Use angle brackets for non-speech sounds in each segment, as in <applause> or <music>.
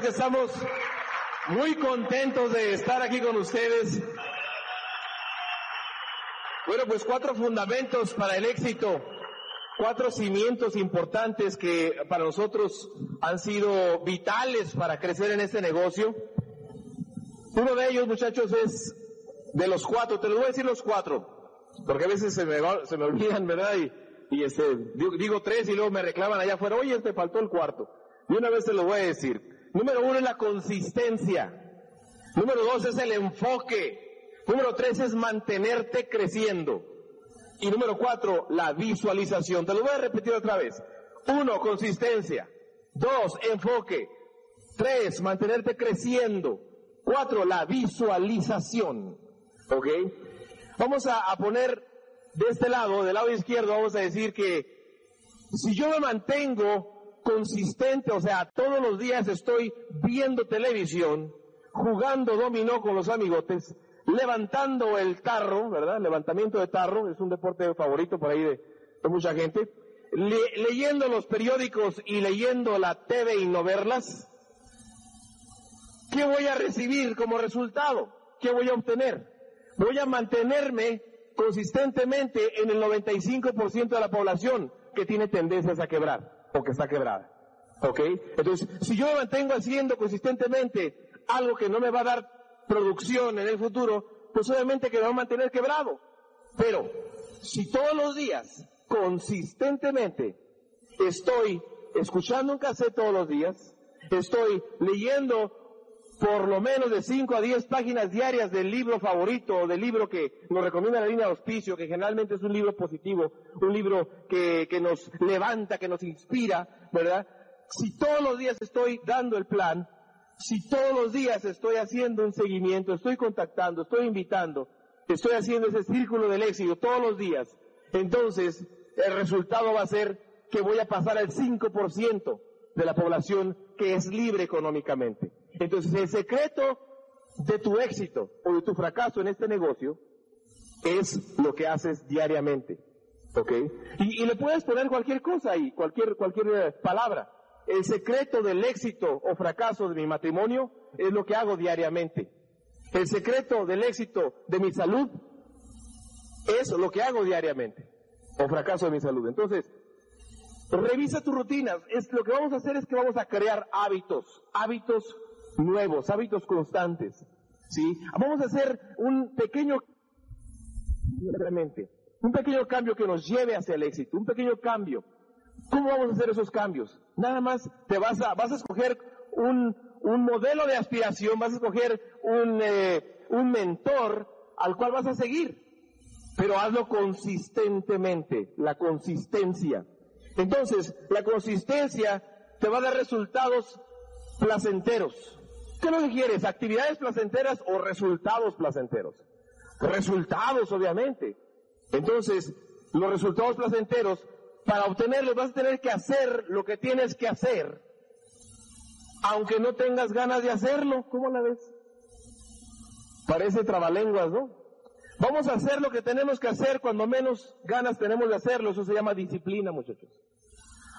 Que estamos muy contentos de estar aquí con ustedes. Bueno, pues cuatro fundamentos para el éxito, cuatro cimientos importantes que para nosotros han sido vitales para crecer en este negocio. Uno de ellos, muchachos, es de los cuatro, te los voy a decir los cuatro, porque a veces se me, se me olvidan, ¿verdad? Y, y este, digo, digo, tres y luego me reclaman allá afuera, oye, te faltó el cuarto. Y una vez te lo voy a decir. Número uno es la consistencia. Número dos es el enfoque. Número tres es mantenerte creciendo. Y número cuatro, la visualización. Te lo voy a repetir otra vez. Uno, consistencia. Dos, enfoque. Tres, mantenerte creciendo. Cuatro, la visualización. ¿Ok? Vamos a, a poner de este lado, del lado izquierdo, vamos a decir que si yo me mantengo consistente, o sea, todos los días estoy viendo televisión, jugando dominó con los amigotes, levantando el tarro, ¿verdad? Levantamiento de tarro, es un deporte favorito por ahí de, mucha gente. leyendo los periódicos y leyendo la TV y no verlas. ¿Qué voy a recibir como resultado? ¿Qué voy a obtener? Voy a mantenerme consistentemente en el 95% de la población que tiene tendencias a quebrar o que está quebrada. ¿Ok? Entonces, si yo me mantengo haciendo consistentemente algo que no me va a dar producción en el futuro, pues obviamente que me va a mantener quebrado. Pero, si todos los días, consistentemente, estoy escuchando un cassette todos los días, estoy leyendo por lo menos de 5 a 10 páginas diarias del libro favorito o del libro que nos recomienda la línea de auspicio, que generalmente es un libro positivo, un libro que, que nos levanta, que nos inspira, ¿verdad? Si todos los días estoy dando el plan, si todos los días estoy haciendo un seguimiento, estoy contactando, estoy invitando, estoy haciendo ese círculo del éxito todos los días, entonces el resultado va a ser que voy a pasar al 5% de la población que es libre económicamente. Entonces, el secreto de tu éxito o de tu fracaso en este negocio es lo que haces diariamente. ¿Ok? Y, le puedes poner cualquier cosa ahí, cualquier, cualquier eh, palabra. El secreto del éxito o fracaso de mi matrimonio es lo que hago diariamente. El secreto del éxito de mi salud es lo que hago diariamente. O fracaso de mi salud. Entonces, revisa tus rutinas. Es, lo que vamos a hacer es que vamos a crear hábitos. Hábitos nuevos, hábitos constantes. ¿sí? Vamos a hacer un pequeño, un pequeño cambio que nos lleve hacia el éxito, un pequeño cambio. ¿Cómo vamos a hacer esos cambios? Nada más te vas a, vas a escoger un, un modelo de aspiración, vas a escoger un, eh, un mentor al cual vas a seguir, pero hazlo consistentemente, la consistencia. Entonces, la consistencia te va a dar resultados placenteros. ¿Qué que quieres? ¿Actividades placenteras o resultados placenteros? Resultados, obviamente. Entonces, los resultados placenteros para obtenerlos vas a tener que hacer lo que tienes que hacer, aunque no tengas ganas de hacerlo. ¿Cómo la ves? Parece trabalenguas, ¿no? Vamos a hacer lo que tenemos que hacer cuando menos ganas tenemos de hacerlo. Eso se llama disciplina, muchachos.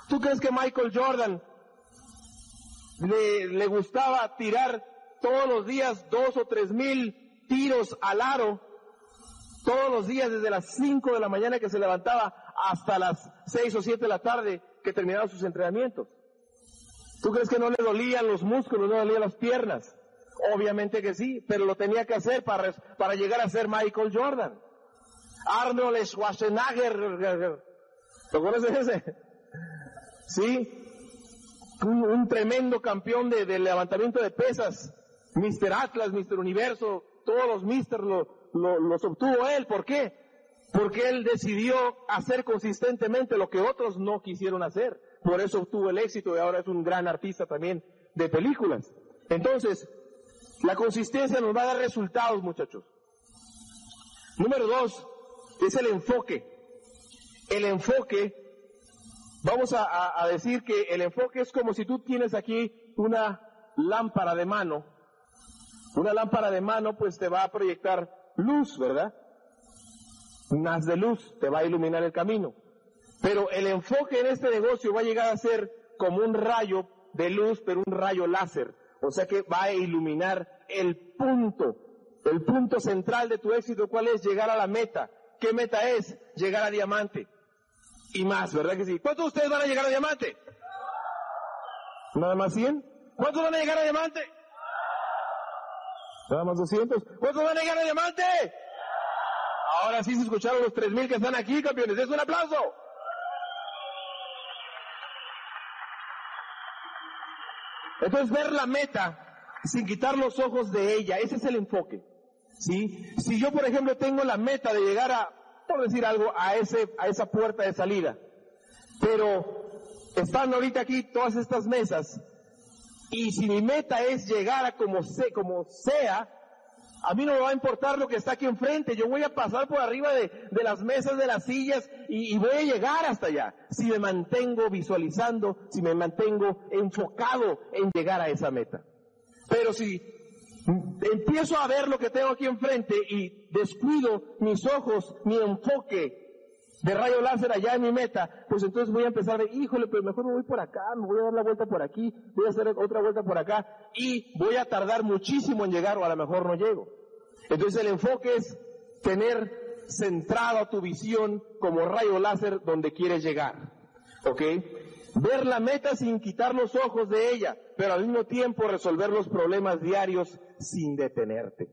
¿Tú crees que Michael Jordan le, le gustaba tirar todos los días dos o tres mil tiros al aro? Todos los días desde las cinco de la mañana que se levantaba hasta las seis o siete de la tarde que terminaba sus entrenamientos. ¿Tú crees que no le dolían los músculos, no le dolían las piernas? Obviamente que sí, pero lo tenía que hacer para, para llegar a ser Michael Jordan. Arnold Schwarzenegger, ¿lo conoces ese? Sí, un, tremendo campeón de, levantamiento de pesas, Mr. Atlas, Mr. Universo, todos los Mr. Lo, los obtuvo él. ¿Por qué? Porque él decidió hacer consistentemente lo que otros no quisieron hacer. Por eso obtuvo el éxito y ahora es un gran artista también de películas. Entonces, la consistencia nos va a dar resultados, muchachos. Número dos, es el enfoque. El enfoque, vamos a, decir que el enfoque es como si tú tienes aquí una lámpara de mano. Una lámpara de mano pues te va a proyectar luz, ¿verdad? Un haz de luz te va a iluminar el camino. Pero el enfoque en este negocio va a llegar a ser como un rayo de luz, pero un rayo láser. O sea que va a iluminar el punto, el punto central de tu éxito. ¿Cuál es? Llegar a la meta. ¿Qué meta es? Llegar a diamante. Y más, ¿verdad que sí? ¿Cuántos de ustedes van a llegar a diamante? ¿Nada más 100? ¿Cuántos van a llegar a diamante? Nada más 200. ¿Cuántos van a llegar a diamante? Ahora sí se escucharon los 3000 que están aquí, campeones. Es un aplauso. Entonces ver la meta sin quitar los ojos de ella, ese es el enfoque. ¿sí? Si yo, por ejemplo, tengo la meta de llegar a, por decir algo, a, ese, a esa puerta de salida, pero están ahorita aquí todas estas mesas, y si mi meta es llegar a como, como sea, a mí no me va a importar lo que está aquí enfrente. Yo voy a pasar por arriba de, las mesas, de las sillas y, voy a llegar hasta allá. Si me mantengo visualizando, si me mantengo enfocado en llegar a esa meta. Pero si empiezo a ver lo que tengo aquí enfrente y descuido mis ojos, mi enfoque de rayo láser allá en mi meta, pues entonces voy a empezar de, híjole, pero mejor me voy por acá, me voy a dar la vuelta por aquí, voy a hacer otra vuelta por acá y voy a tardar muchísimo en llegar o a lo mejor no llego. Entonces el enfoque es tener centrado tu visión como rayo láser donde quieres llegar. ¿Ok? Ver la meta sin quitar los ojos de ella, pero al mismo tiempo resolver los problemas diarios sin detenerte.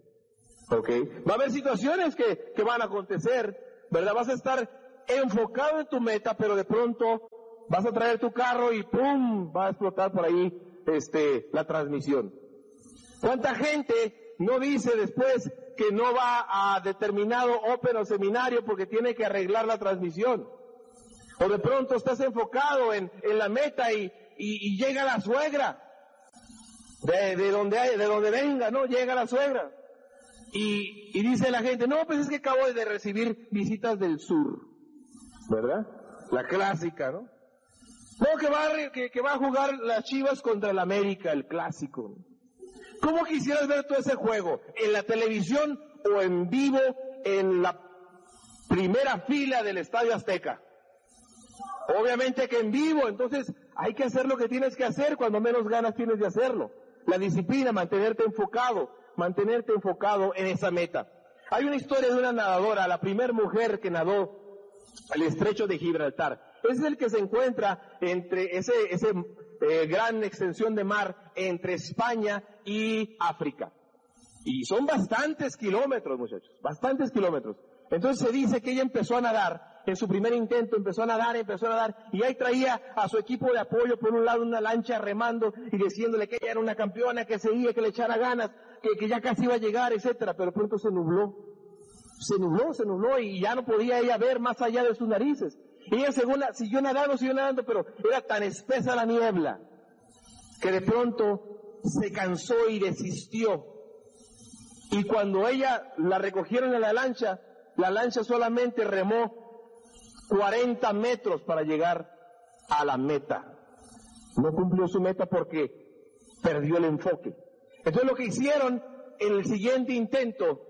¿Ok? Va a haber situaciones que, que van a acontecer, ¿verdad? Vas a estar enfocado en tu meta, pero de pronto vas a traer tu carro y ¡pum! va a explotar por ahí este, la transmisión. ¿Cuánta gente no dice después que no va a determinado open o seminario porque tiene que arreglar la transmisión? O de pronto estás enfocado en, en la meta y, y, llega la suegra, de, de, donde hay, de donde venga, ¿no? Llega la suegra. Y, y dice la gente, no, pues es que acabo de recibir visitas del sur. ¿verdad? La clásica, ¿no? No, que va, a, que, va a jugar las Chivas contra el América, el clásico. ¿Cómo quisieras ver todo ese juego? ¿En la televisión o en vivo en la primera fila del Estadio Azteca? Obviamente que en vivo, entonces hay que hacer lo que tienes que hacer cuando menos ganas tienes de hacerlo. La disciplina, mantenerte enfocado, mantenerte enfocado en esa meta. Hay una historia de una nadadora, la primera mujer que nadó el estrecho de Gibraltar. Es el que se encuentra entre ese, ese eh, gran extensión de mar entre España y África. Y son bastantes kilómetros, muchachos, bastantes kilómetros. Entonces se dice que ella empezó a nadar, en su primer intento empezó a nadar, empezó a nadar, y ahí traía a su equipo de apoyo por un lado una lancha remando y diciéndole que ella era una campeona, que seguía, que le echara ganas, que, que ya casi iba a llegar, etcétera, pero pronto se nubló se nubló, se nubló y ya no podía ella ver más allá de sus narices. Y ella según la, siguió nadando, siguió nadando, pero era tan espesa la niebla que de pronto se cansó y desistió. Y cuando ella la recogieron en la lancha, la lancha solamente remó 40 metros para llegar a la meta. No cumplió su meta porque perdió el enfoque. Entonces lo que hicieron en el siguiente intento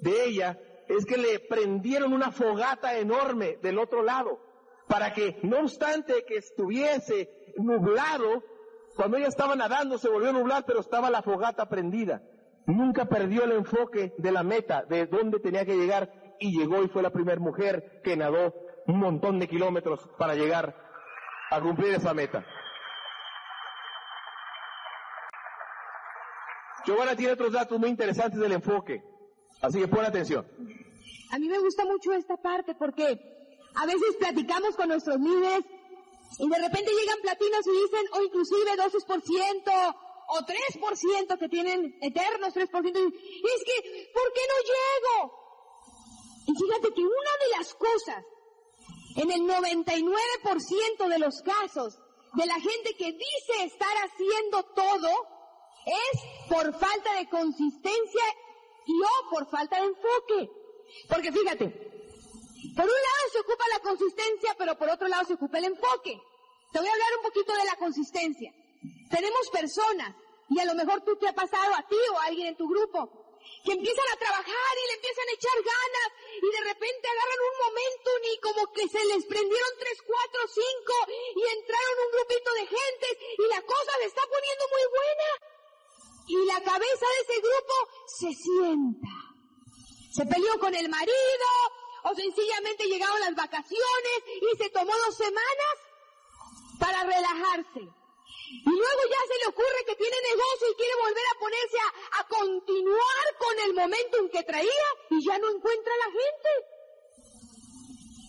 de ella es que le prendieron una fogata enorme del otro lado para que no obstante que estuviese nublado, cuando ella estaba nadando se volvió a nublar, pero estaba la fogata prendida. Nunca perdió el enfoque de la meta, de dónde tenía que llegar, y llegó y fue la primera mujer que nadó un montón de kilómetros para llegar a cumplir esa meta. Giovanna tiene otros datos muy interesantes del enfoque, así que pon atención. A mí me gusta mucho esta parte porque a veces platicamos con nuestros líderes y de repente llegan platinos y dicen, o inclusive 12% o 3% que tienen eternos 3%. Y es que, ¿por qué no llego? Y fíjate que una de las cosas, en el 99% de los casos, de la gente que dice estar haciendo todo, es por falta de consistencia y o por falta de enfoque. Porque fíjate, por un lado se ocupa la consistencia, pero por otro lado se ocupa el enfoque. Te voy a hablar un poquito de la consistencia. Tenemos personas, y a lo mejor tú te ha pasado a ti o a alguien en tu grupo, que empiezan a trabajar y le empiezan a echar ganas y de repente agarran un momento y como que se les prendieron tres, cuatro, cinco y entraron un grupito de gente y la cosa se está poniendo muy buena. Y la cabeza de ese grupo se sienta. Se peleó con el marido, o sencillamente llegaron las vacaciones y se tomó dos semanas para relajarse. Y luego ya se le ocurre que tiene negocio y quiere volver a ponerse a, a continuar con el momentum que traía y ya no encuentra la gente.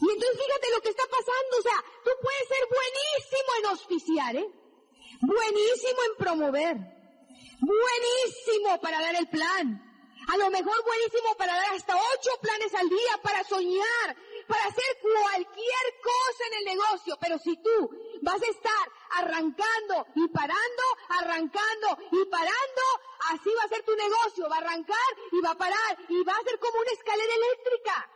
Y entonces fíjate lo que está pasando, o sea, tú puedes ser buenísimo en auspiciar, ¿eh? Buenísimo en promover. Buenísimo para dar el plan. A lo mejor buenísimo para dar hasta ocho planes al día, para soñar, para hacer cualquier cosa en el negocio. Pero si tú vas a estar arrancando y parando, arrancando y parando, así va a ser tu negocio. Va a arrancar y va a parar y va a ser como una escalera eléctrica.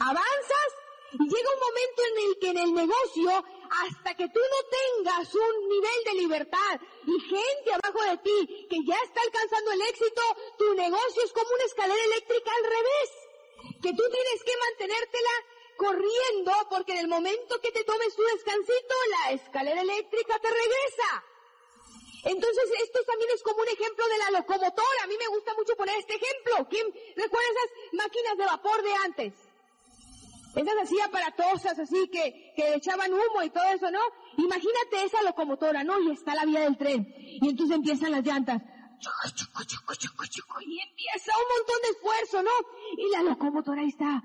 Avanzas y llega un momento en el que en el negocio, hasta que tú no tengas un nivel de libertad y gente abajo de ti que ya está alcanzando el éxito, tu negocio es como una escalera eléctrica al revés. Que tú tienes que mantenértela corriendo porque en el momento que te tomes tu descansito, la escalera eléctrica te regresa. Entonces, esto también es como un ejemplo de la locomotora. A mí me gusta mucho poner este ejemplo. ¿Quién recuerda esas máquinas de vapor de antes? Esas así aparatosas, así que, que echaban humo y todo eso, ¿no? Imagínate esa locomotora, ¿no? Y está la vía del tren. Y entonces empiezan las llantas. Y empieza un montón de esfuerzo, ¿no? Y la locomotora ahí está.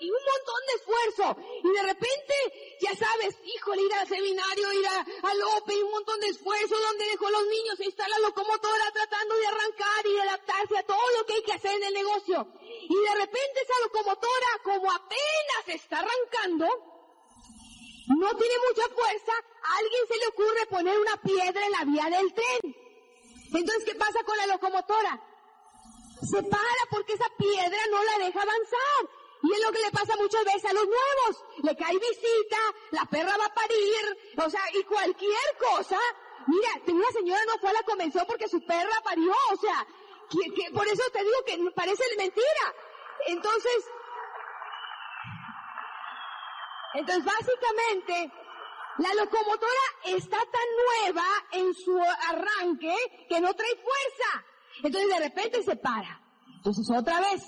Y un montón de esfuerzo. Y de repente, ya sabes, híjole, ir al seminario, ir a, a Lope, y un montón de esfuerzo, donde dejó los niños, ahí está la locomotora tratando de arrancar y de adaptarse a todo lo que hay que hacer en el negocio. Y de repente esa locomotora, como apenas está arrancando, no tiene mucha fuerza, alguien se le ocurre poner una piedra en la vía del tren. Entonces, ¿qué pasa con la locomotora? Se para porque esa piedra no la deja avanzar. Y es lo que le pasa muchas veces a los nuevos. Le cae visita, la perra va a parir, o sea, y cualquier cosa. Mira, una señora no fue a la convención porque su perra parió, o sea, que, por eso te digo que parece mentira. Entonces, entonces básicamente, la locomotora está tan nueva en su arranque que no trae fuerza. Entonces de repente se para. Entonces otra vez,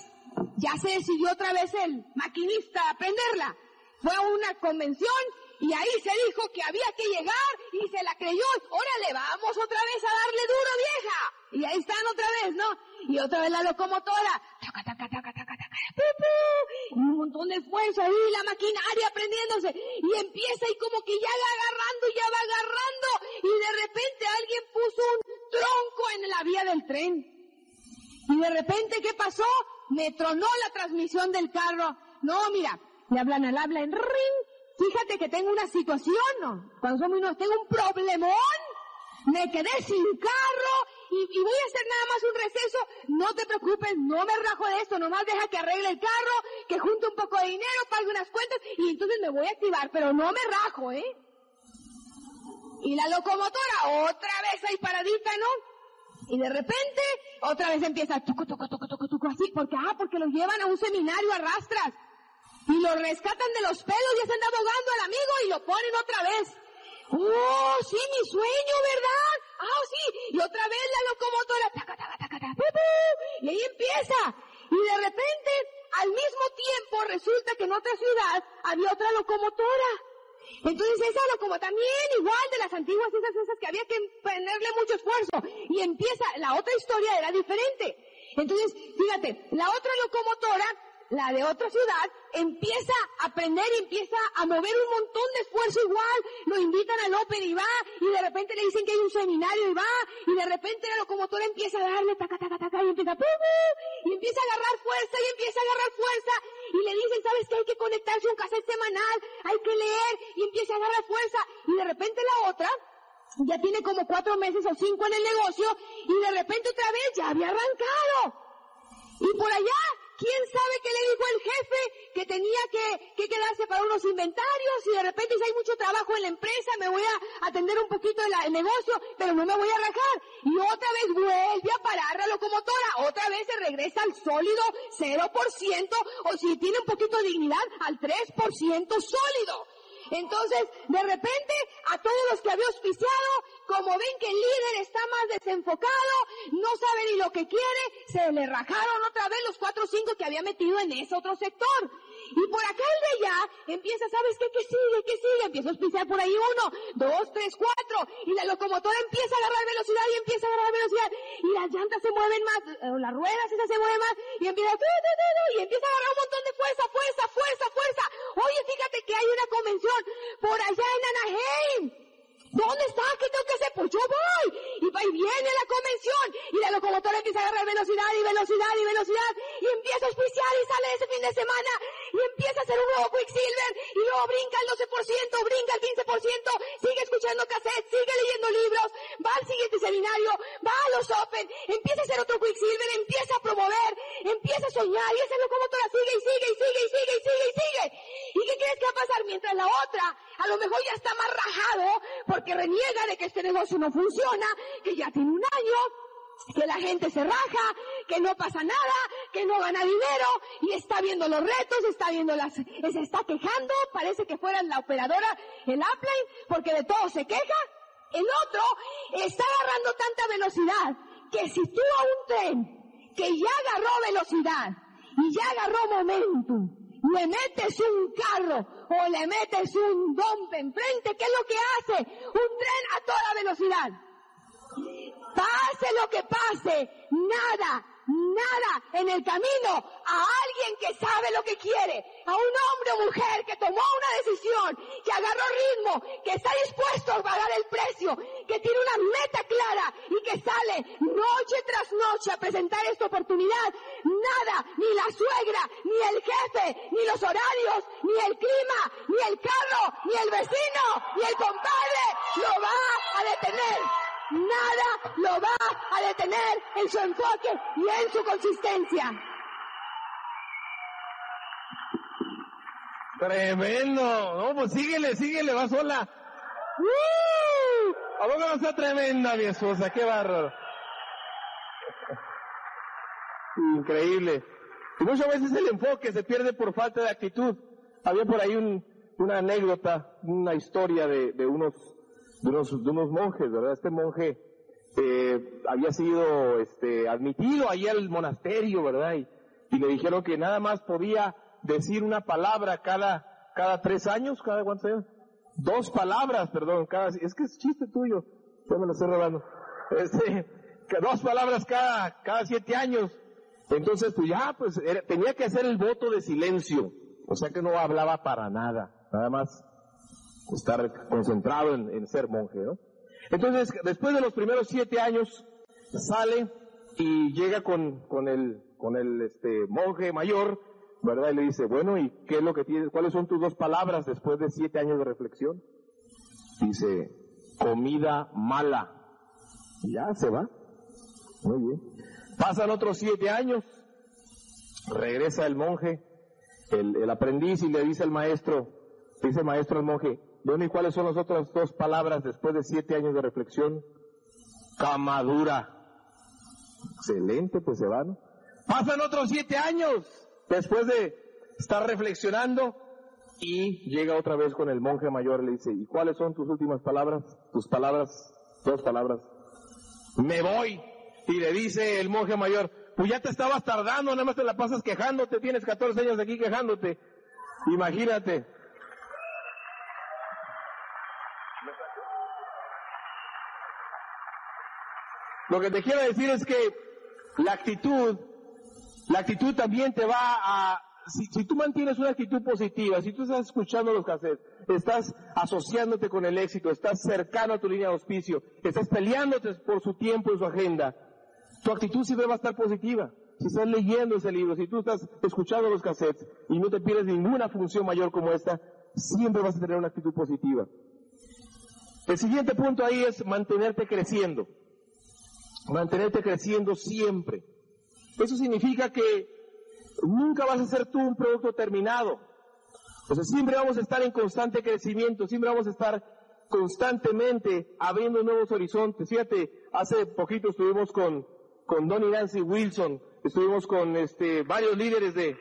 ya se decidió otra vez el maquinista a prenderla. Fue a una convención y ahí se dijo que había que llegar y se la creyó. Órale, vamos otra vez a darle duro, vieja. Y ahí están otra vez, ¿no? Y otra vez la locomotora. Un montón de fuerza ahí, la maquinaria prendiéndose. Y empieza y como que ya va agarrando, ya va agarrando. Y de repente alguien puso un tronco en la vía del tren. Y de repente, ¿qué pasó? Me tronó la transmisión del carro. No, mira, le hablan al habla en ring. Fíjate que tengo una situación, ¿no? Cuando somos unos, tengo un problemón. Me quedé sin carro y, voy a hacer nada más un receso. No te preocupes, no me rajo de esto, nomás deja que arregle el carro, que junte un poco de dinero, pague unas cuentas y entonces me voy a activar, pero no me rajo, ¿eh? Y la locomotora otra vez ahí paradita, ¿no? Y de repente otra vez empieza tuco, tuco, tuco, tuco, tuco, así, porque, ah, porque lo llevan a un seminario a rastras. Y lo rescatan de los pelos, ya se anda abogando al amigo y lo ponen otra vez. ¡Oh, sí, mi sueño, verdad! ¡Ah, sí! Y otra vez la locomotora, taca, taca, taca, taca, pu, pu, y ahí empieza. Y de repente, al mismo tiempo, resulta que en otra ciudad había otra locomotora. Entonces esa locomotora también igual de las antiguas, esas, esas que había que ponerle mucho esfuerzo. Y empieza, la otra historia era diferente. Entonces, fíjate, la otra locomotora la de otra ciudad, empieza aprender y empieza a mover un montón de esfuerzo igual, lo invitan al Open y va, y de repente le dicen que hay un seminario y va, y de repente la locomotora empieza a darle taca, taca, taca, y empieza, y empieza a agarrar fuerza, y empieza a agarrar fuerza, y le dicen, sabes que hay que conectarse a un cassette semanal, hay que leer, y empieza a agarrar fuerza, y de repente la otra, ya tiene como cuatro meses o cinco en el negocio, y de repente otra vez ya había arrancado. Y por allá ¿Quién sabe qué le dijo el jefe que tenía que, quedarse para unos inventarios y de repente si hay mucho trabajo en la empresa me voy a atender un poquito el negocio, pero no me voy a rajar? Y otra vez vuelve a parar la locomotora, otra vez se regresa al sólido 0% o si tiene un poquito de dignidad al 3% sólido. Entonces, de repente, a todos los que había auspiciado, como ven que el líder está más desenfocado, no sabe ni lo que quiere, se le rajaron otra vez los cuatro o cinco que había metido en ese otro sector. Y por acá el de allá empieza, ¿sabes qué? ¿Qué sigue? ¿Qué sigue? Empieza a auspiciar por ahí uno, dos, tres, cuatro. Y la locomotora empieza a agarrar velocidad y empieza a agarrar velocidad. Y las llantas se mueven más, eh, las ruedas esas se mueven más. Y empieza, y empieza a agarrar un montón de fuerza, fuerza, fuerza, fuerza. Oye, fíjate que hay una convención por allá en Anaheim. ¿Dónde está? ¿Qué tengo que hacer? Pues yo voy. Y va y viene la convención. Y la locomotora empieza a agarrar velocidad y velocidad y velocidad. Y empieza a auspiciar y sale ese fin de semana. Y empieza a hacer un nuevo Quicksilver. Y luego brinca el 12%, brinca el 15%. Sigue escuchando cassettes, sigue leyendo libros. Va al siguiente seminario. Va a los Open. Empieza a hacer otro Quicksilver. Empieza a promover. Empieza a soñar. Y esa locomotora sigue y sigue y sigue y sigue y sigue y sigue. ¿Y qué crees que va pasar? Mientras la otra a lo mejor ya está más rajado porque reniega de que este negocio no funciona, que ya tiene un año, que la gente se raja, que no pasa nada, que no gana dinero y está viendo los retos, está viendo las, se está quejando, parece que fuera la operadora, el upline, porque de todo se queja. El otro está agarrando tanta velocidad que si tú a un tren que ya agarró velocidad y ya agarró momentum, le metes un carro o le metes un dompe enfrente, ¿qué es lo que hace? Un tren a toda velocidad. Pase lo que pase, nada nada en el camino a alguien que sabe lo que quiere, a un hombre o mujer que tomó una decisión, que agarró ritmo, que está dispuesto a pagar el precio, que tiene una meta clara y que sale noche tras noche a presentar esta oportunidad. Nada, ni la suegra, ni el jefe, ni los horarios, ni el clima, ni el carro, ni el vecino, ni el compadre lo va a detener nada lo va a detener en su enfoque y en su consistencia. Tremendo, no, pues síguele, síguele, va sola. ¡Uh! ¿A poco no está tremenda mi esposa? Qué bárbaro. Increíble. Y muchas veces el enfoque se pierde por falta de actitud. Había por ahí un, una anécdota, una historia de, de unos de unos, de unos monjes, ¿verdad? Este monje eh, había sido este, admitido ahí al monasterio, ¿verdad? Y, y, le dijeron que nada más podía decir una palabra cada, cada tres años, cada cuántos años? Dos palabras, perdón, cada, es que es chiste tuyo, ya me lo estoy robando. <laughs> Este, que dos palabras cada, cada siete años. Entonces, pues ya, pues tenía que hacer el voto de silencio. O sea que no hablaba para nada, nada más estar concentrado en, ser monje, ¿no? Entonces, después de los primeros siete años, sale y llega con, con el, con el este, monje mayor, ¿verdad? Y le dice, bueno, ¿y qué es lo que tienes? ¿Cuáles son tus dos palabras después de siete años de reflexión? Dice, comida mala. Y ya se va. Muy bien. Pasan otros siete años, regresa el monje el, aprendiz y le dice al maestro, dice maestro al monje, bueno, ¿y cuáles son las otras dos palabras después de siete años de reflexión? Camadura. Excelente, pues se van. Pasan otros siete años después de estar reflexionando y llega otra vez con el monje mayor le dice, ¿y cuáles son tus últimas palabras? Tus palabras, dos palabras. Me voy. Y le dice el monje mayor, pues ya te estabas tardando, nada más te la pasas quejándote, tienes 14 años aquí quejándote. Imagínate. Lo que te quiero decir es que la actitud, la actitud también te va a, si, si, tú mantienes una actitud positiva, si tú estás escuchando los cassettes, estás asociándote con el éxito, estás cercano a tu línea de auspicio, estás peleándote por su tiempo y su agenda, tu actitud siempre va a estar positiva. Si estás leyendo ese libro, si tú estás escuchando los cassettes y no te pierdes ninguna función mayor como esta, siempre vas a tener una actitud positiva. El siguiente punto ahí es mantenerte creciendo. Mantenerte creciendo siempre. Eso significa que nunca vas a ser tú un producto terminado. O sea, siempre vamos a estar en constante crecimiento, siempre vamos a estar constantemente abriendo nuevos horizontes. Fíjate, hace poquito estuvimos con, con Don y Nancy Wilson, estuvimos con este, varios líderes de,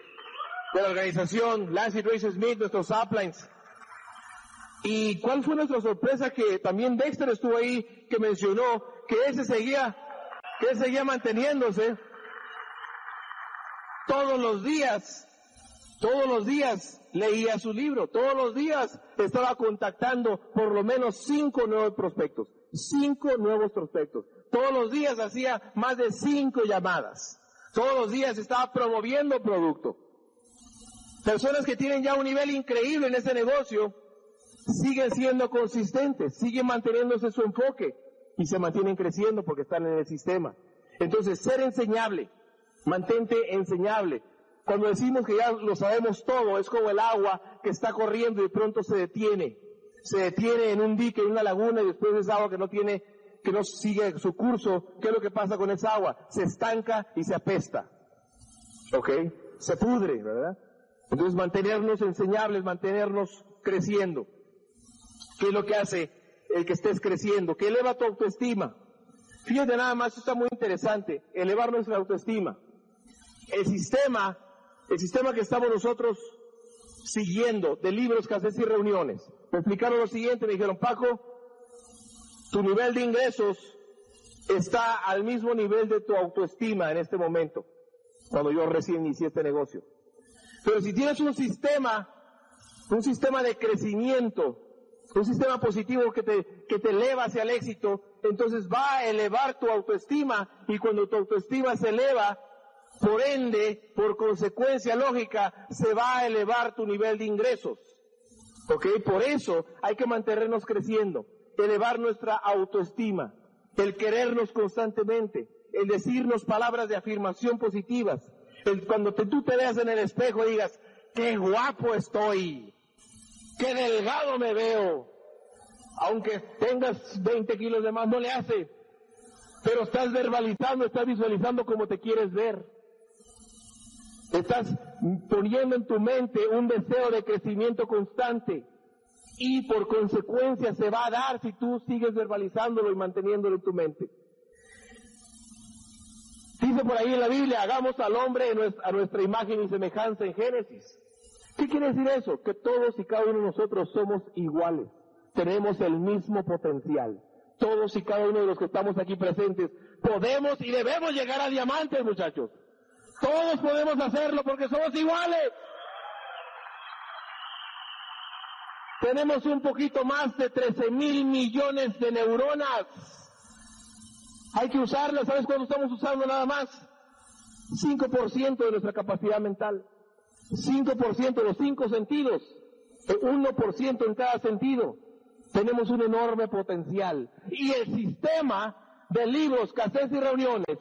de la organización, Lance y Tracy Smith, nuestros uplines. ¿Y cuál fue nuestra sorpresa? Que también Dexter estuvo ahí, que mencionó que ese seguía, que él seguía manteniéndose todos los días, todos los días leía su libro, todos los días estaba contactando por lo menos cinco nuevos prospectos, cinco nuevos prospectos. Todos los días hacía más de cinco llamadas. Todos los días estaba promoviendo producto. Personas que tienen ya un nivel increíble en ese negocio siguen siendo consistentes, siguen manteniéndose su enfoque y se mantienen creciendo porque están en el sistema. Entonces, ser enseñable, mantente enseñable. Cuando decimos que ya lo sabemos todo, es como el agua que está corriendo y de pronto se detiene. Se detiene en un dique, en una laguna y después esa agua que no tiene, que no sigue su curso. ¿Qué es lo que pasa con esa agua? Se estanca y se apesta. ¿Ok? Se pudre, ¿verdad? Entonces mantenernos enseñables, mantenernos creciendo. ¿Qué es lo que hace el que estés creciendo? Que eleva tu autoestima. Fíjate nada más, está muy interesante, elevar nuestra autoestima. El sistema, el sistema que estamos nosotros siguiendo de libros, cassettes y reuniones, me explicaron lo siguiente, me dijeron, Paco, tu nivel de ingresos está al mismo nivel de tu autoestima en este momento, cuando yo recién inicié este negocio. Pero si tienes un sistema, un sistema de crecimiento, un sistema positivo que te, que te eleva hacia el éxito, entonces va a elevar tu autoestima y cuando tu autoestima se eleva, por ende, por consecuencia lógica, se va a elevar tu nivel de ingresos. ¿Ok? Por eso hay que mantenernos creciendo, elevar nuestra autoestima, el querernos constantemente, el decirnos palabras de afirmación positivas, el cuando te, tú te veas en el espejo y digas, qué guapo estoy, qué delgado me veo, aunque tengas 20 kilos de más, no le hace, pero estás verbalizando, estás visualizando cómo te quieres ver. Estás poniendo en tu mente un deseo de crecimiento constante y por consecuencia se va a dar si tú sigues verbalizándolo y manteniéndolo en tu mente. Dice por ahí en la Biblia, hagamos al hombre a nuestra imagen y semejanza en Génesis. ¿Qué quiere decir eso? Que todos y cada uno de nosotros somos iguales. Tenemos el mismo potencial. Todos y cada uno de los que estamos aquí presentes podemos y debemos llegar a diamantes, muchachos. Todos podemos hacerlo porque somos iguales. Tenemos un poquito más de 13 mil millones de neuronas. Hay que usarlas. ¿Sabes cuándo estamos usando nada más? 5% de nuestra capacidad mental. 5% de los cinco sentidos. 1% en cada sentido. Tenemos un enorme potencial. Y el sistema de libros, cassettes y reuniones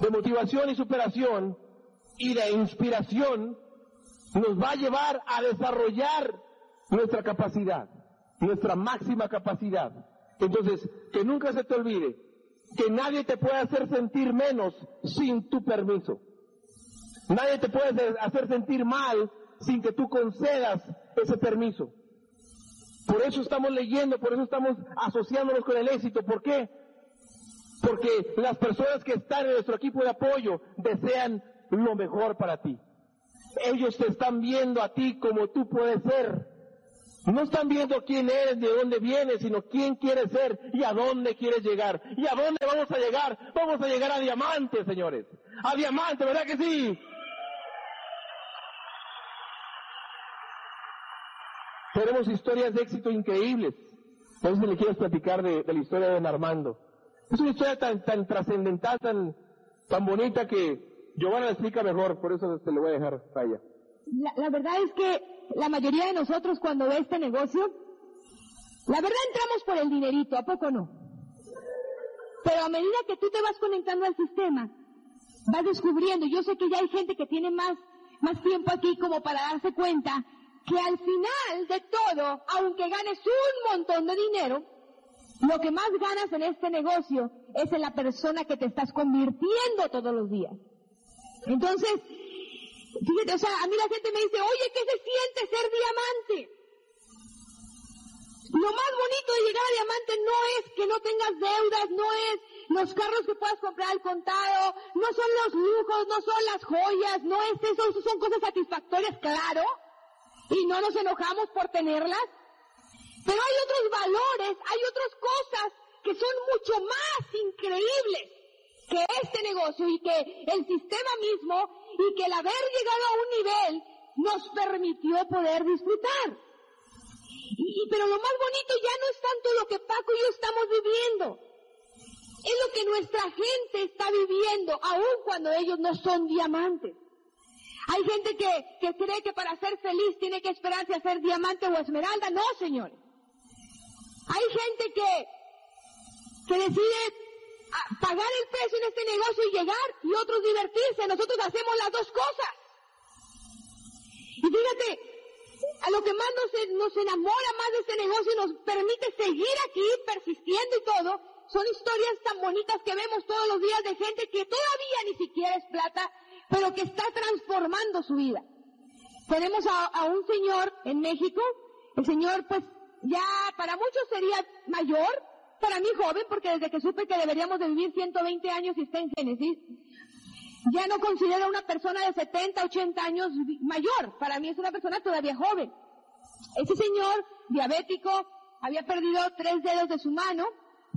de motivación y superación y de inspiración nos va a llevar a desarrollar nuestra capacidad, nuestra máxima capacidad. Entonces, que nunca se te olvide que nadie te puede hacer sentir menos sin tu permiso. Nadie te puede hacer sentir mal sin que tú concedas ese permiso. Por eso estamos leyendo, por eso estamos asociándonos con el éxito. ¿Por qué? Porque las personas que están en nuestro equipo de apoyo desean lo mejor para ti. Ellos te están viendo a ti como tú puedes ser. No están viendo quién eres, de dónde vienes, sino quién quieres ser y a dónde quieres llegar. ¿Y a dónde vamos a llegar? Vamos a llegar a diamante, señores. A diamante, ¿verdad que sí? Tenemos historias de éxito increíbles. Por eso le quiero platicar de, la historia de don Armando. Es una historia tan, tan trascendental, tan, tan bonita que Giovanna la explica mejor, por eso te lo voy a dejar a La, la verdad es que la mayoría de nosotros cuando ve este negocio, la verdad entramos por el dinerito, ¿a poco no? Pero a medida que tú te vas conectando al sistema, vas descubriendo, yo sé que ya hay gente que tiene más, más tiempo aquí como para darse cuenta que al final de todo, aunque ganes un montón de dinero, lo que más ganas en este negocio es en la persona que te estás convirtiendo todos los días. Entonces, fíjate, o sea, a mí la gente me dice, oye, ¿qué se siente ser diamante? Lo más bonito de llegar a diamante no es que no tengas deudas, no es los carros que puedas comprar al contado, no son los lujos, no son las joyas, no es eso, eso son cosas satisfactorias, claro, y no nos enojamos por tenerlas. Pero hay otros valores, hay otras cosas que son mucho más increíbles que este negocio y que el sistema mismo y que el haber llegado a un nivel nos permitió poder disfrutar. Y, pero lo más bonito ya no es tanto lo que Paco y yo estamos viviendo. Es lo que nuestra gente está viviendo, aun cuando ellos no son diamantes. Hay gente que, que cree que para ser feliz tiene que esperarse a ser diamante o esmeralda. No, señores. Hay gente que, que decide ah, pagar el precio en este negocio y llegar y otros divertirse. Nosotros hacemos las dos cosas. Y fíjate, a lo que más nos, nos enamora más de este negocio y nos permite seguir aquí persistiendo y todo, son historias tan bonitas que vemos todos los días de gente que todavía ni siquiera es plata pero que está transformando su vida. Tenemos a, un señor en México, el señor pues ya para muchos sería mayor, para mí joven, porque desde que supe que deberíamos de vivir 120 años y está en Génesis, ya no considero una persona de 70, 80 años mayor, para mí es una persona todavía joven. Ese señor diabético había perdido tres dedos de su mano,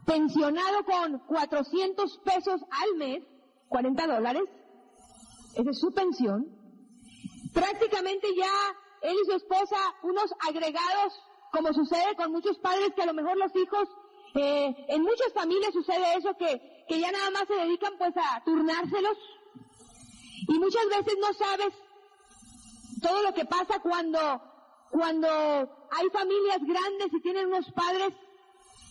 pensionado con 400 pesos al mes, 40 dólares, esa es su pensión. Prácticamente ya él y su esposa, unos agregados, como sucede con muchos padres que a lo mejor los hijos, eh, en muchas familias sucede eso que, que ya nada más se dedican pues a turnárselos. Y muchas veces no sabes todo lo que pasa cuando, cuando hay familias grandes y tienen unos padres,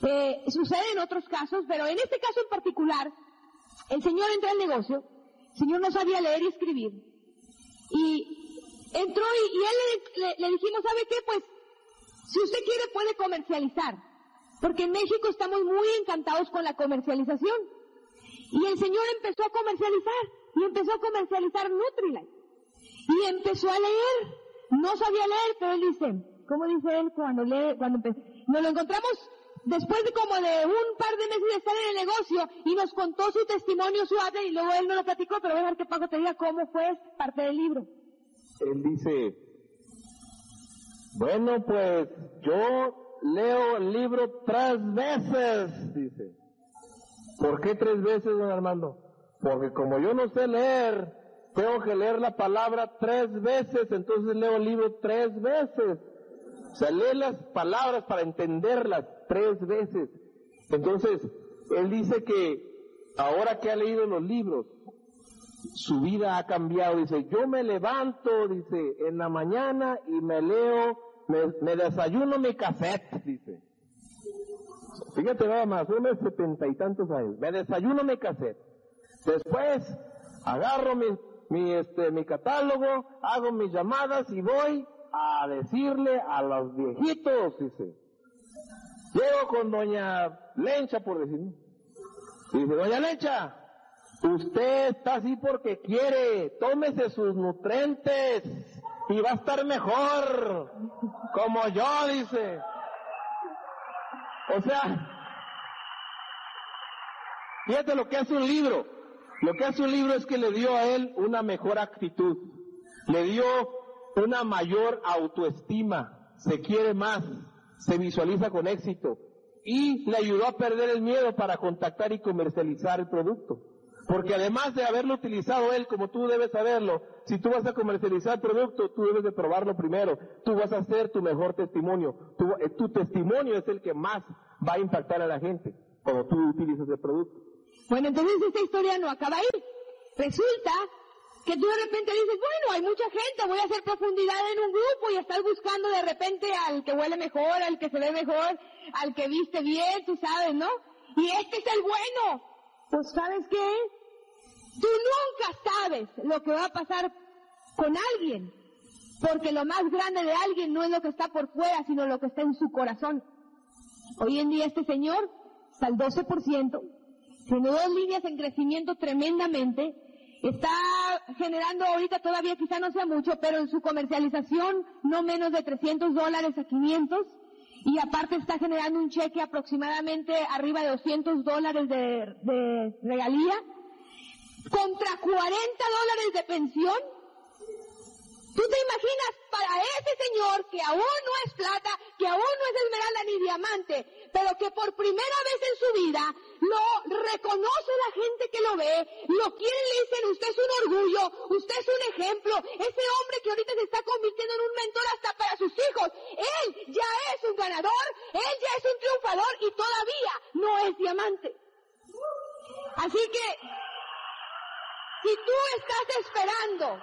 eh, sucede en otros casos, pero en este caso en particular, el señor entra al negocio señor no sabía leer y escribir. Y entró y, él le, dijimos, ¿sabe qué? Pues, si usted quiere puede comercializar. Porque en México estamos muy encantados con la comercialización. Y el señor empezó a comercializar. Y empezó a comercializar Nutrilite. Y empezó a leer. No sabía leer, pero él dice, ¿cómo dice él cuando lee, cuando empezó? Nos lo encontramos después de como de un par de meses de estar en el negocio y nos contó su testimonio suave y luego él no lo platicó, pero voy a dejar que Paco te diga cómo fue parte del libro. Él dice, bueno, pues yo leo el libro tres veces, dice. ¿Por qué tres veces, don Armando? Porque como yo no sé leer, tengo que leer la palabra tres veces, entonces leo el libro tres veces. O sea, lee las palabras para entenderlas tres veces. Entonces, él dice que ahora que ha leído los libros, su vida ha cambiado. Dice, yo me levanto, dice, en la mañana y me leo, me, desayuno mi cassette, dice. Fíjate nada más, uno setenta y tantos años. Me desayuno mi cassette. Después agarro mi, mi, este, mi catálogo, hago mis llamadas y voy a decirle a los viejitos, dice, Llego con doña Lencha, por decirlo. dice, doña Lencha, usted está así porque quiere, tómese sus nutrientes. y va a estar mejor, como yo, dice. O sea, fíjate lo que hace un libro. Lo que hace un libro es que le dio a él una mejor actitud, le dio una mayor autoestima, se quiere más, se visualiza con éxito y le ayudó a perder el miedo para contactar y comercializar el producto. Porque además de haberlo utilizado él, como tú debes saberlo, si tú vas a comercializar el producto, tú debes de probarlo primero. Tú vas a hacer tu mejor testimonio. Tu, eh, tu testimonio es el que más va a impactar a la gente cuando tú utilizas el producto. Bueno, entonces esta historia no acaba ahí. Resulta que tú de repente dices, bueno, hay mucha gente, voy a hacer profundidad en un grupo y estás buscando de repente al que huele mejor, al que se ve mejor, al que viste bien, tú sabes, ¿no? Y este es el bueno. Pues sabes qué? Tú nunca sabes lo que va a pasar con alguien, porque lo más grande de alguien no es lo que está por fuera, sino lo que está en su corazón. Hoy en día este señor está al 12%, tiene dos líneas en crecimiento tremendamente, está generando ahorita todavía quizá no sea mucho, pero en su comercialización no menos de 300 dólares a 500 y aparte está generando un cheque aproximadamente arriba de 200 dólares de, de regalía contra 40 dólares de pensión. ¿Tú te imaginas para ese señor que aún no es plata, que aún no es esmeralda ni diamante, pero que por primera vez en su vida lo reconoce la gente que lo ve, lo quieren, le dicen, usted es un orgullo, usted es un ejemplo, ese hombre que ahorita se está convirtiendo en un mentor hasta para sus hijos, él ya es un ganador, él ya es un triunfador y todavía no es diamante. Así que, si tú estás esperando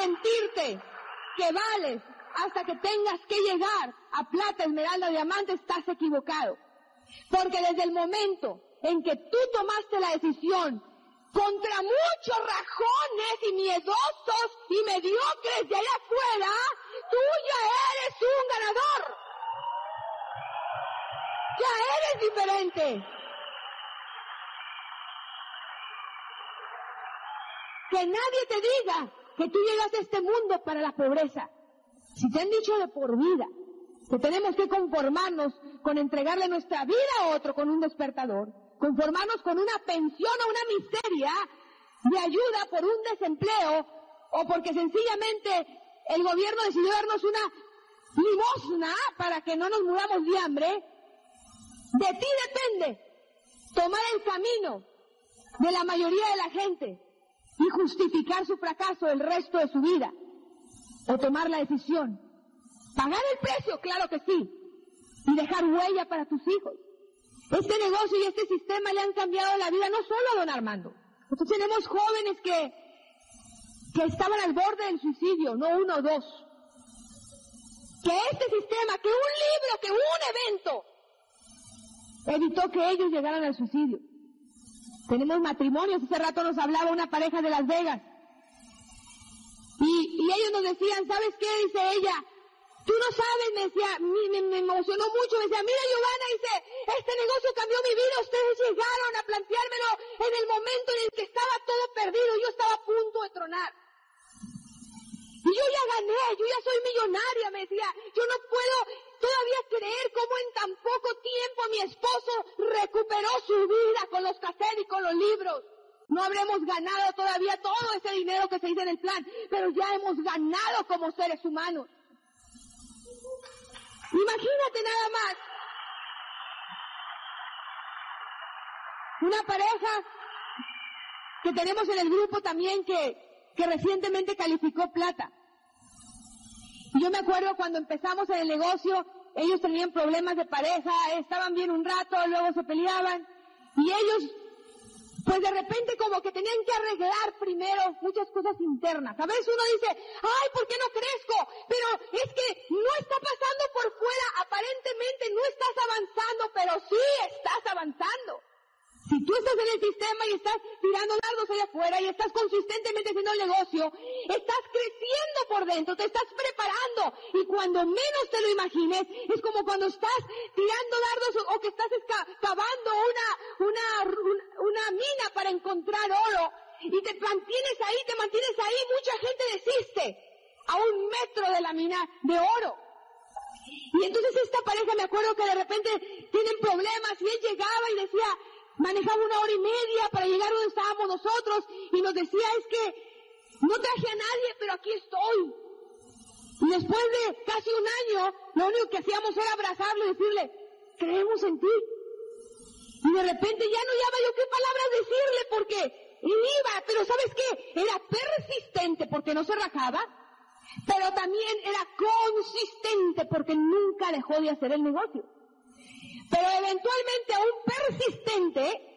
sentirte que vales hasta que tengas que llegar a plata, esmeralda, diamante, estás equivocado. Porque desde el momento en que tú tomaste la decisión contra muchos rajones y miedosos y mediocres de allá afuera, tú ya eres un ganador. Ya eres diferente. Que nadie te diga que tú llegas a este mundo para la pobreza. Si te han dicho de por vida que tenemos que conformarnos con entregarle nuestra vida a otro con un despertador, conformarnos con una pensión o una miseria de ayuda por un desempleo o porque sencillamente el gobierno decidió darnos una limosna para que no nos muramos de hambre, de ti depende tomar el camino de la mayoría de la gente y justificar su fracaso el resto de su vida. O tomar la decisión. Pagar el precio, claro que sí. Y dejar huella para tus hijos. Este negocio y este sistema le han cambiado la vida no solo a don Armando. Nosotros tenemos jóvenes que, que estaban al borde del suicidio, no uno o dos. Que este sistema, que un libro, que un evento, evitó que ellos llegaran al suicidio. Tenemos matrimonios, hace rato nos hablaba una pareja de Las Vegas. Y, ellos nos decían, ¿sabes qué? Dice ella, tú no sabes, me decía, me, me, emocionó mucho, me decía, mira Giovanna, dice, este negocio cambió mi vida, ustedes llegaron a planteármelo en el momento en el que estaba todo perdido, yo estaba a punto de tronar. Y yo ya gané, yo ya soy millonaria, me decía, yo no puedo todavía creer cómo en tan poco tiempo mi esposo recuperó su vida con los cassettes y con los libros. No habremos ganado todavía todo ese dinero que se dice en el plan, pero ya hemos ganado como seres humanos. Imagínate nada más. Una pareja que tenemos en el grupo también que, que recientemente calificó plata. Yo me acuerdo cuando empezamos en el negocio, ellos tenían problemas de pareja, estaban bien un rato, luego se peleaban, y ellos, pues de repente como que tenían que arreglar primero muchas cosas internas. A veces uno dice, ay, ¿por qué no crezco? Pero es que no está pasando por fuera, aparentemente no estás avanzando, pero sí estás avanzando. Si tú estás en el sistema y estás tirando dardos allá afuera y estás consistentemente haciendo el negocio, estás creciendo por dentro, te estás preparando y cuando menos te lo imagines, es como cuando estás tirando dardos o, que estás cavando una, una, una mina para encontrar oro y te mantienes ahí, te mantienes ahí, mucha gente desiste. a un metro de la mina de oro. Y entonces esta pareja, me acuerdo que de repente tienen problemas y él llegaba y decía, manejaba una hora y media para llegar donde estábamos nosotros y nos decía, es que no traje a nadie, pero aquí estoy. Y después de casi un año, lo único que hacíamos era abrazarlo y decirle, creemos en ti. Y de repente ya no llama yo qué palabras decirle porque iba, pero ¿sabes qué? Era persistente porque no se rajaba, pero también era consistente porque nunca dejó de hacer el negocio. Pero eventualmente un persistente,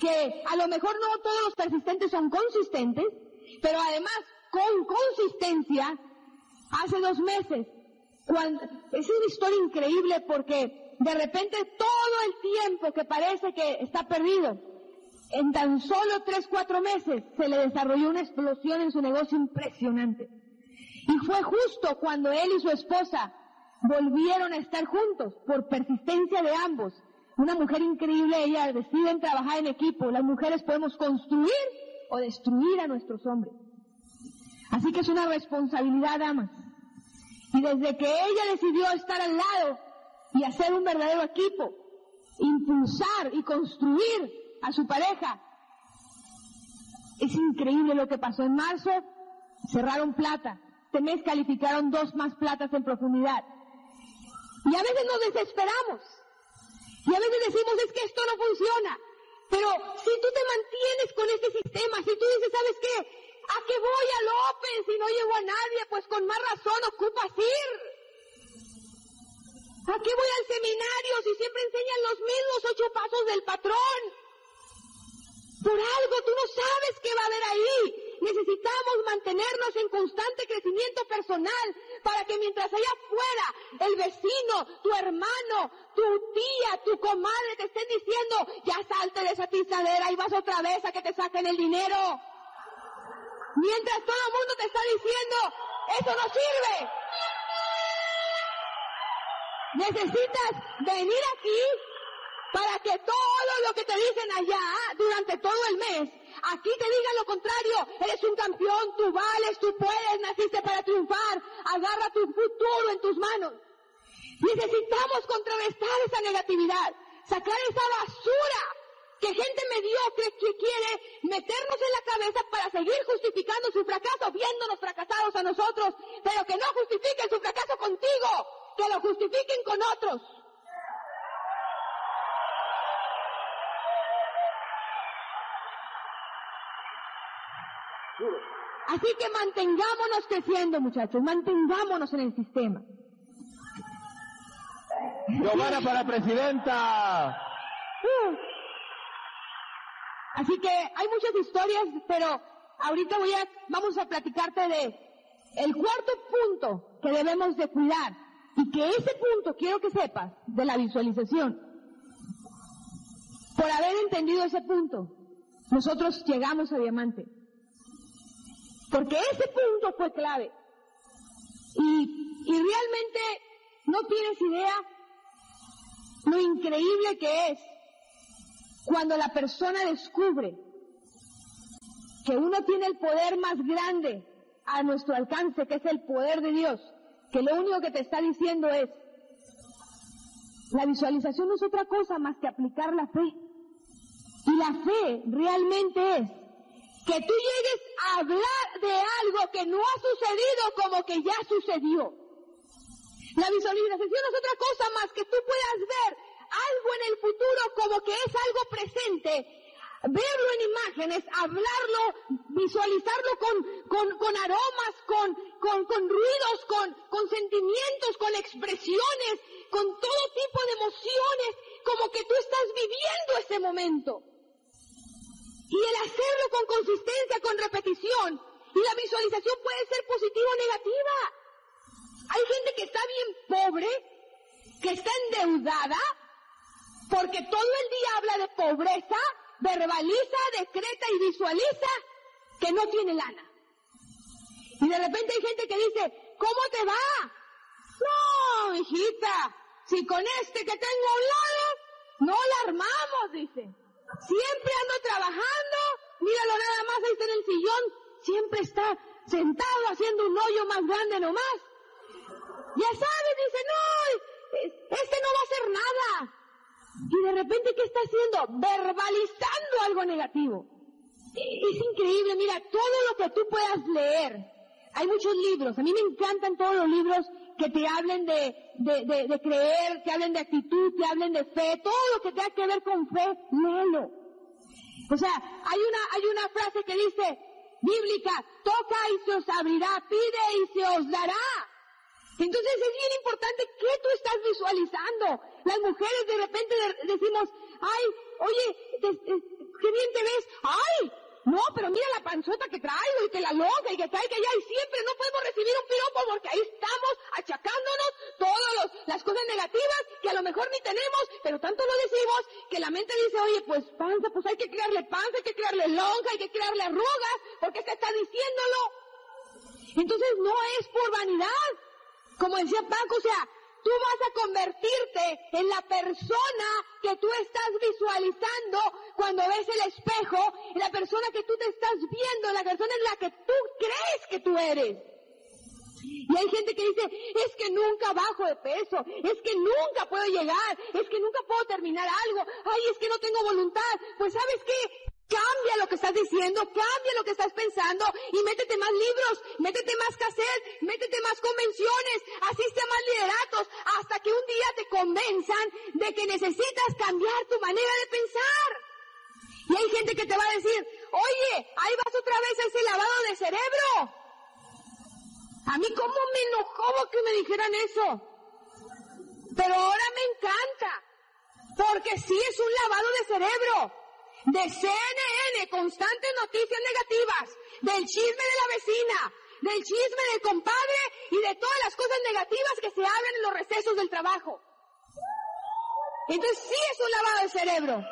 que a lo mejor no todos los persistentes son consistentes, pero además con consistencia, hace dos meses, cuando, es una historia increíble porque de repente todo el tiempo que parece que está perdido, en tan solo tres, cuatro meses se le desarrolló una explosión en su negocio impresionante. Y fue justo cuando él y su esposa volvieron a estar juntos por persistencia de ambos. Una mujer increíble, ella deciden trabajar en equipo. Las mujeres podemos construir o destruir a nuestros hombres. Así que es una responsabilidad, damas. Y desde que ella decidió estar al lado y hacer un verdadero equipo, impulsar y construir a su pareja, es increíble lo que pasó. En marzo cerraron plata. Este calificaron dos más platas en profundidad. Y a veces nos desesperamos. Y a veces decimos, es que esto no funciona. Pero si tú te mantienes con este sistema, si tú dices, ¿sabes qué? ¿A qué voy al Open si no llevo a nadie? Pues con más razón ocupas ir. ¿A qué voy al seminario si siempre enseñan los mismos ocho pasos del patrón? Por algo tú no sabes qué va a haber ahí. Necesitamos mantenernos en constante crecimiento personal para que mientras allá afuera el vecino, tu hermano, tu tía, tu comadre te estén diciendo, ya salte de esa tizadera y vas otra vez a que te saquen el dinero. Mientras todo el mundo te está diciendo, eso no sirve. Necesitas venir aquí para que todo lo que te dicen allá durante todo el mes Aquí te digan lo contrario, eres un campeón, tú vales, tú puedes, naciste para triunfar, agarra tu futuro en tus manos. Necesitamos contrarrestar esa negatividad, sacar esa basura que gente mediocre que quiere meternos en la cabeza para seguir justificando su fracaso, viéndonos fracasados a nosotros, pero que no justifiquen su fracaso contigo, que lo justifiquen con otros. Así que mantengámonos creciendo, muchachos, mantengámonos en el sistema. Giovanna para presidenta. Uh. Así que hay muchas historias, pero ahorita voy a, vamos a platicarte de el cuarto punto que debemos de cuidar y que ese punto quiero que sepas de la visualización. Por haber entendido ese punto, nosotros llegamos a diamante. Porque ese punto fue clave. Y, y realmente no tienes idea lo increíble que es cuando la persona descubre que uno tiene el poder más grande a nuestro alcance, que es el poder de Dios, que lo único que te está diciendo es, la visualización no es otra cosa más que aplicar la fe. Y la fe realmente es que tú llegues a hablar de algo que no ha sucedido como que ya sucedió. La visualización es otra cosa más que tú puedas ver algo en el futuro como que es algo presente, verlo en imágenes, hablarlo, visualizarlo con, con, con aromas, con, con, con ruidos, con, con sentimientos, con expresiones, con todo tipo de emociones, como que tú estás viviendo ese momento. Y el hacerlo con consistencia, con repetición. Y la visualización puede ser positiva o negativa. Hay gente que está bien pobre, que está endeudada, porque todo el día habla de pobreza, verbaliza, decreta y visualiza que no tiene lana. Y de repente hay gente que dice, ¿cómo te va? No, hijita, si con este que tengo a un lado, no la armamos, dice. Siempre ando trabajando. Míralo nada más ahí está en el sillón. Siempre está sentado haciendo un hoyo más grande nomás. Ya sabes, dice, no, este no va a hacer nada. Y de repente, ¿qué está haciendo? Verbalizando algo negativo. Es increíble, mira, todo lo que tú puedas leer. Hay muchos libros, a mí me encantan todos los libros que te hablen de, de, de, creer, que hablen de actitud, que hablen de fe, todo lo que tenga que ver con fe, léelo. O sea, hay una, hay una frase que dice, bíblica, toca y se os abrirá, pide y se os dará. Entonces es bien importante qué tú estás visualizando. Las mujeres de repente decimos, ay, oye, qué bien te ves, ay, no, pero mira la panzota que traigo y que la loca y que trae que allá y siempre no podemos recibir un piropo porque ahí estamos achacándonos todas las cosas negativas que a lo mejor ni tenemos, pero tanto lo decimos que la mente dice, oye, pues panza, pues hay que crearle panza, hay que crearle lonja, hay que crearle arrugas, porque se está diciéndolo. Entonces no es por vanidad. Como decía Paco, o sea, tú vas a convertirte en la persona que tú estás visualizando cuando ves el espejo, en la persona que tú te estás viendo, la persona en la que tú crees que tú eres. Y hay gente que dice, es que nunca bajo de peso, es que nunca puedo llegar, es que nunca puedo terminar algo, ay, es que no tengo voluntad. Pues sabes qué, Cambia lo que estás diciendo, cambia lo que estás pensando y métete más libros, métete más cassette, métete más convenciones, asiste a más lideratos hasta que un día te convenzan de que necesitas cambiar tu manera de pensar. Y hay gente que te va a decir, oye, ahí vas otra vez a ese lavado de cerebro. A mí cómo me enojó que me dijeran eso. Pero ahora me encanta, porque sí es un lavado de cerebro de CNN, constantes noticias negativas, del chisme de la vecina, del chisme del compadre y de todas las cosas negativas que se hablan en los recesos del trabajo. Entonces sí es un lavado de cerebro.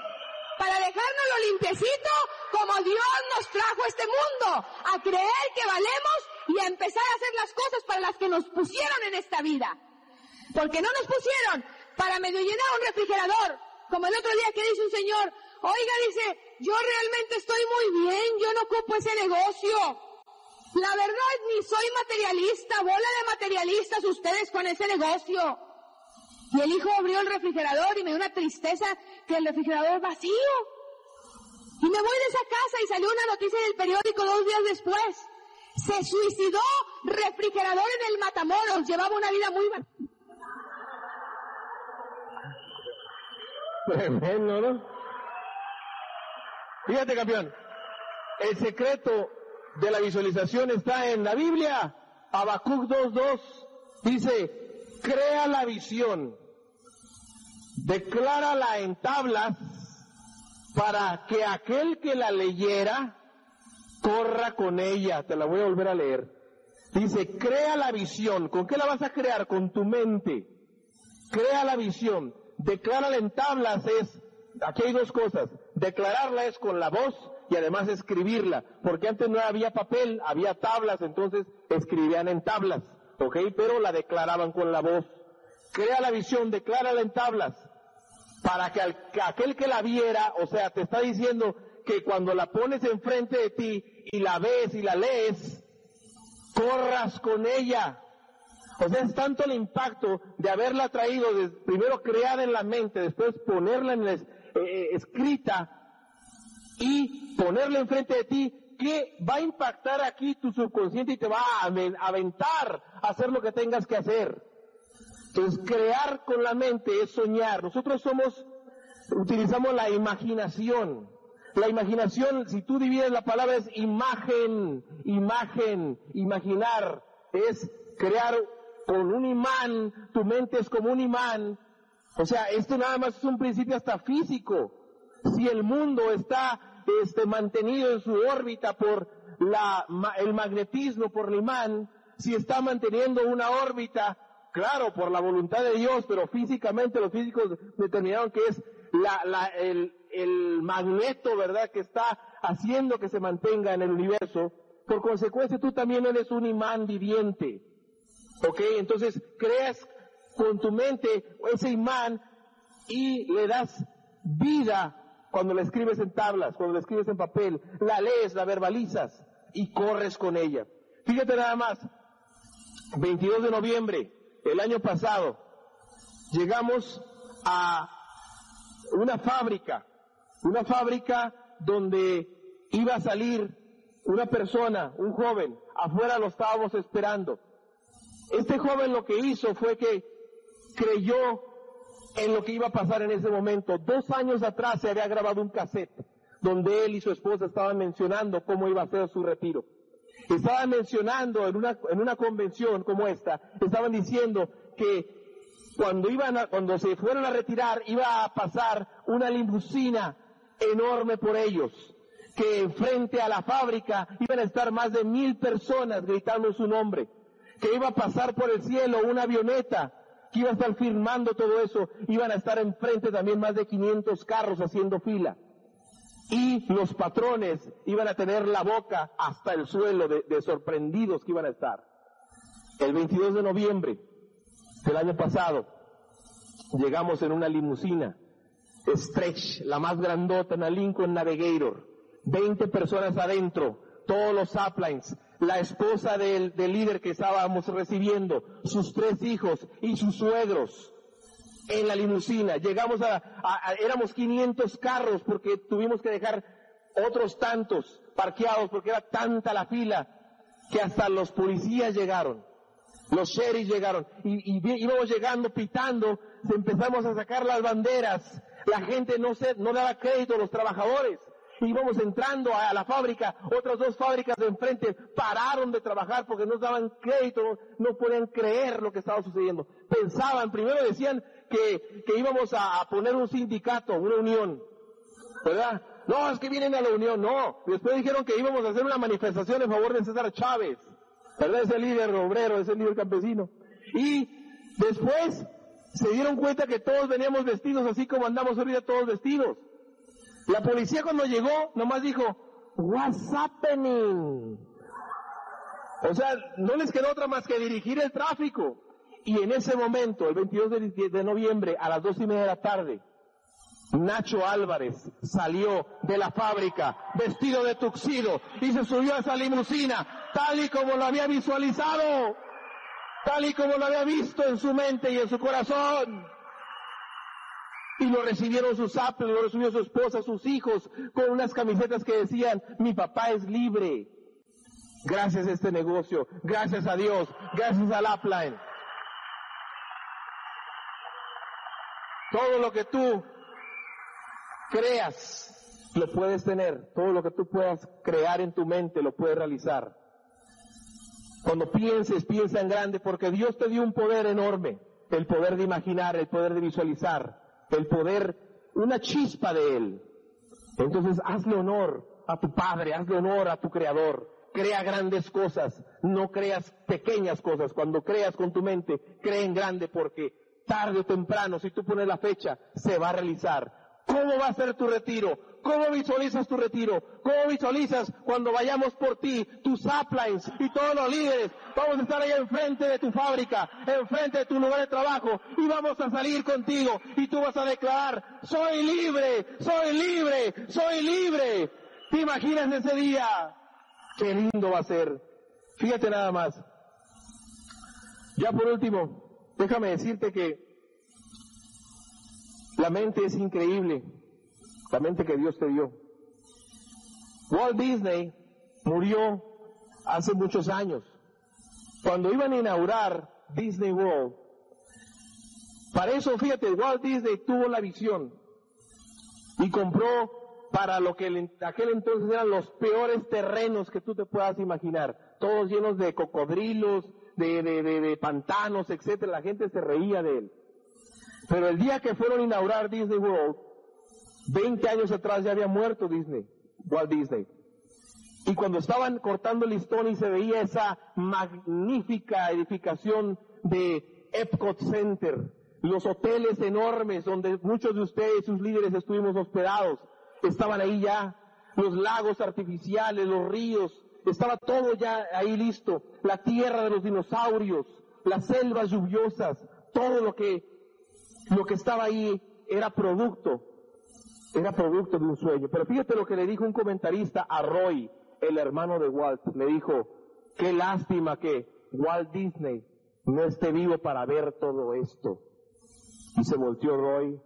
Para dejárnoslo limpiecito como Dios nos trajo a este mundo, a creer que valemos y a empezar a hacer las cosas para las que nos pusieron en esta vida. Porque no nos pusieron para medio llenar un refrigerador, como el otro día que dice un señor, Oiga, dice, yo realmente estoy muy bien, yo no ocupo ese negocio. La verdad, ni soy materialista, bola de materialistas ustedes con ese negocio. Y el hijo abrió el refrigerador y me dio una tristeza que el refrigerador vacío. Y me voy de esa casa y salió una noticia en el periódico dos días después. Se suicidó refrigerador en el Matamoros, llevaba una vida muy... Tremendo, ¿no? Fíjate, campeón. El secreto de la visualización está en la Biblia. Habacuc 2.2 dice, crea la visión, declárala en tablas para que aquel que la leyera corra con ella. Te la voy a volver a leer. Dice, crea la visión. ¿Con qué la vas a crear? Con tu mente. Crea la visión. Declárala en tablas es aquí hay dos cosas. Declararla es con la voz y además escribirla, porque antes no había papel, había tablas, entonces escribían en tablas, ¿ok? Pero la declaraban con la voz. Crea la visión, declárala en tablas, para que, aquel que la viera, o sea, te está diciendo que cuando la pones enfrente de ti y la ves y la lees, corras con ella. O sea, es tanto el impacto de haberla traído, de, primero creada en la mente, después ponerla en el, eh, escrita y ponerla enfrente de ti que va a impactar aquí tu subconsciente y te va a aventar a hacer lo que tengas que hacer. Entonces, crear con la mente es soñar. Nosotros somos, utilizamos la imaginación. La imaginación, si tú divides la palabra, es imagen, imagen, imaginar. Es crear con un imán, tu mente es como un imán, o sea, esto nada más es un principio hasta físico. Si el mundo está este, mantenido en su órbita por la, el magnetismo, por el imán, si está manteniendo una órbita, claro, por la voluntad de Dios, pero físicamente los físicos determinaron que es la, la, el, el magneto, ¿verdad?, que está haciendo que se mantenga en el universo. Por consecuencia, tú también eres un imán viviente. ¿Ok? Entonces, creas con tu mente ese imán y le das vida cuando la escribes en tablas, cuando la escribes en papel, la lees, la verbalizas y corres con ella. Fíjate nada más, 22 de noviembre, el año pasado, llegamos a una fábrica, una fábrica donde iba a salir una persona, un joven, afuera lo estábamos esperando. Este joven lo que hizo fue que creyó en lo que iba a pasar en ese momento. Dos años atrás se había grabado un cassette donde él y su esposa estaban mencionando cómo iba a ser su retiro. Estaban mencionando en una, en una convención como esta, estaban diciendo que cuando iban a, cuando se fueron a retirar iba a pasar una limusina enorme por ellos, que frente a la fábrica iban a estar más de mil personas gritando su nombre, que iba a pasar por el cielo una avioneta que iba a estar firmando todo eso, iban a estar enfrente también más de 500 carros haciendo fila. Y los patrones iban a tener la boca hasta el suelo de, sorprendidos que iban a estar. El 22 de noviembre del año pasado, llegamos en una limusina, Stretch, la más grandota, en la Lincoln Navigator, 20 personas adentro, todos los uplines, la esposa del, líder que estábamos recibiendo, sus tres hijos y sus suegros en la limusina. Llegamos a, a, a, éramos 500 carros porque tuvimos que dejar otros tantos parqueados porque era tanta la fila que hasta los policías llegaron. Los sheriffs llegaron y, y íbamos llegando pitando, empezamos a sacar las banderas, la gente no se, no daba crédito a los trabajadores. Íbamos entrando a la fábrica, otras dos fábricas de enfrente pararon de trabajar porque no daban crédito, no, podían creer lo que estaba sucediendo. Pensaban, primero decían que, que íbamos a, poner un sindicato, una unión, ¿verdad? No, es que vienen a la unión, no. Después dijeron que íbamos a hacer una manifestación en favor de César Chávez. ¿verdad? Ese líder obrero, ese líder campesino. Y después se dieron cuenta que todos veníamos vestidos así como andamos ahorita todos vestidos. La policía cuando llegó nomás dijo, what's happening? O sea, no les quedó otra más que dirigir el tráfico. Y en ese momento, el 22 de, de noviembre, a las dos y media de la tarde, Nacho Álvarez salió de la fábrica vestido de tuxido y se subió a esa limusina tal y como lo había visualizado, tal y como lo había visto en su mente y en su corazón. Y lo recibieron sus apps, lo recibió su esposa, sus hijos, con unas camisetas que decían, mi papá es libre. Gracias a este negocio, gracias a Dios, gracias al upline. Todo lo que tú creas, lo puedes tener. Todo lo que tú puedas crear en tu mente, lo puedes realizar. Cuando pienses, piensa en grande, porque Dios te dio un poder enorme. El poder de imaginar, el poder de visualizar, el poder, una chispa de Él. Entonces, hazle honor a tu Padre, hazle honor a tu Creador. Crea grandes cosas, no creas pequeñas cosas. Cuando creas con tu mente, cree en grande porque tarde o temprano, si tú pones la fecha, se va a realizar. ¿Cómo va a ser tu retiro? ¿Cómo visualizas tu retiro? ¿Cómo visualizas cuando vayamos por ti, tus uplines y todos los líderes? Vamos a estar ahí enfrente de tu fábrica, enfrente de tu lugar de trabajo y vamos a salir contigo y tú vas a declarar, soy libre, soy libre, soy libre. ¿Te imaginas ese día? Qué lindo va a ser. Fíjate nada más. Ya por último, déjame decirte que la mente es increíble, la mente que Dios te dio. Walt Disney murió hace muchos años. Cuando iban a inaugurar Disney World, para eso, fíjate, Walt Disney tuvo la visión y compró para lo que en aquel entonces eran los peores terrenos que tú te puedas imaginar, todos llenos de cocodrilos, de, de, de, de pantanos, etcétera. La gente se reía de él. Pero el día que fueron a inaugurar Disney World, 20 años atrás ya había muerto Disney, Walt Disney. Y cuando estaban cortando el listón y se veía esa magnífica edificación de Epcot Center, los hoteles enormes donde muchos de ustedes, sus líderes, estuvimos hospedados, estaban ahí ya, los lagos artificiales, los ríos, estaba todo ya ahí listo, la tierra de los dinosaurios, las selvas lluviosas, todo lo que lo que estaba ahí era producto, era producto de un sueño. Pero fíjate lo que le dijo un comentarista a Roy, el hermano de Walt. Le dijo, qué lástima que Walt Disney no esté vivo para ver todo esto. Y se volteó Roy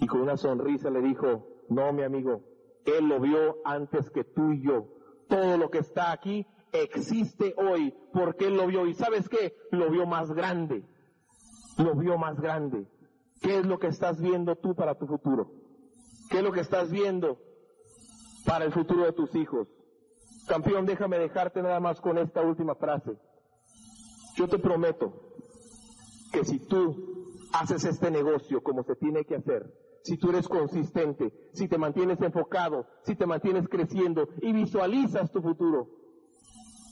y con una sonrisa le dijo, no mi amigo, él lo vio antes que tú y yo. Todo lo que está aquí existe hoy porque él lo vio. ¿Y sabes qué? Lo vio más grande. Lo vio más grande. ¿Qué es lo que estás viendo tú para tu futuro? ¿Qué es lo que estás viendo para el futuro de tus hijos? Campeón, déjame dejarte nada más con esta última frase. Yo te prometo que si tú haces este negocio como se tiene que hacer, si tú eres consistente, si te mantienes enfocado, si te mantienes creciendo y visualizas tu futuro,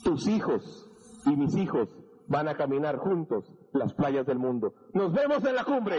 tus hijos y mis hijos van a caminar juntos las playas del mundo. Nos vemos en la cumbre.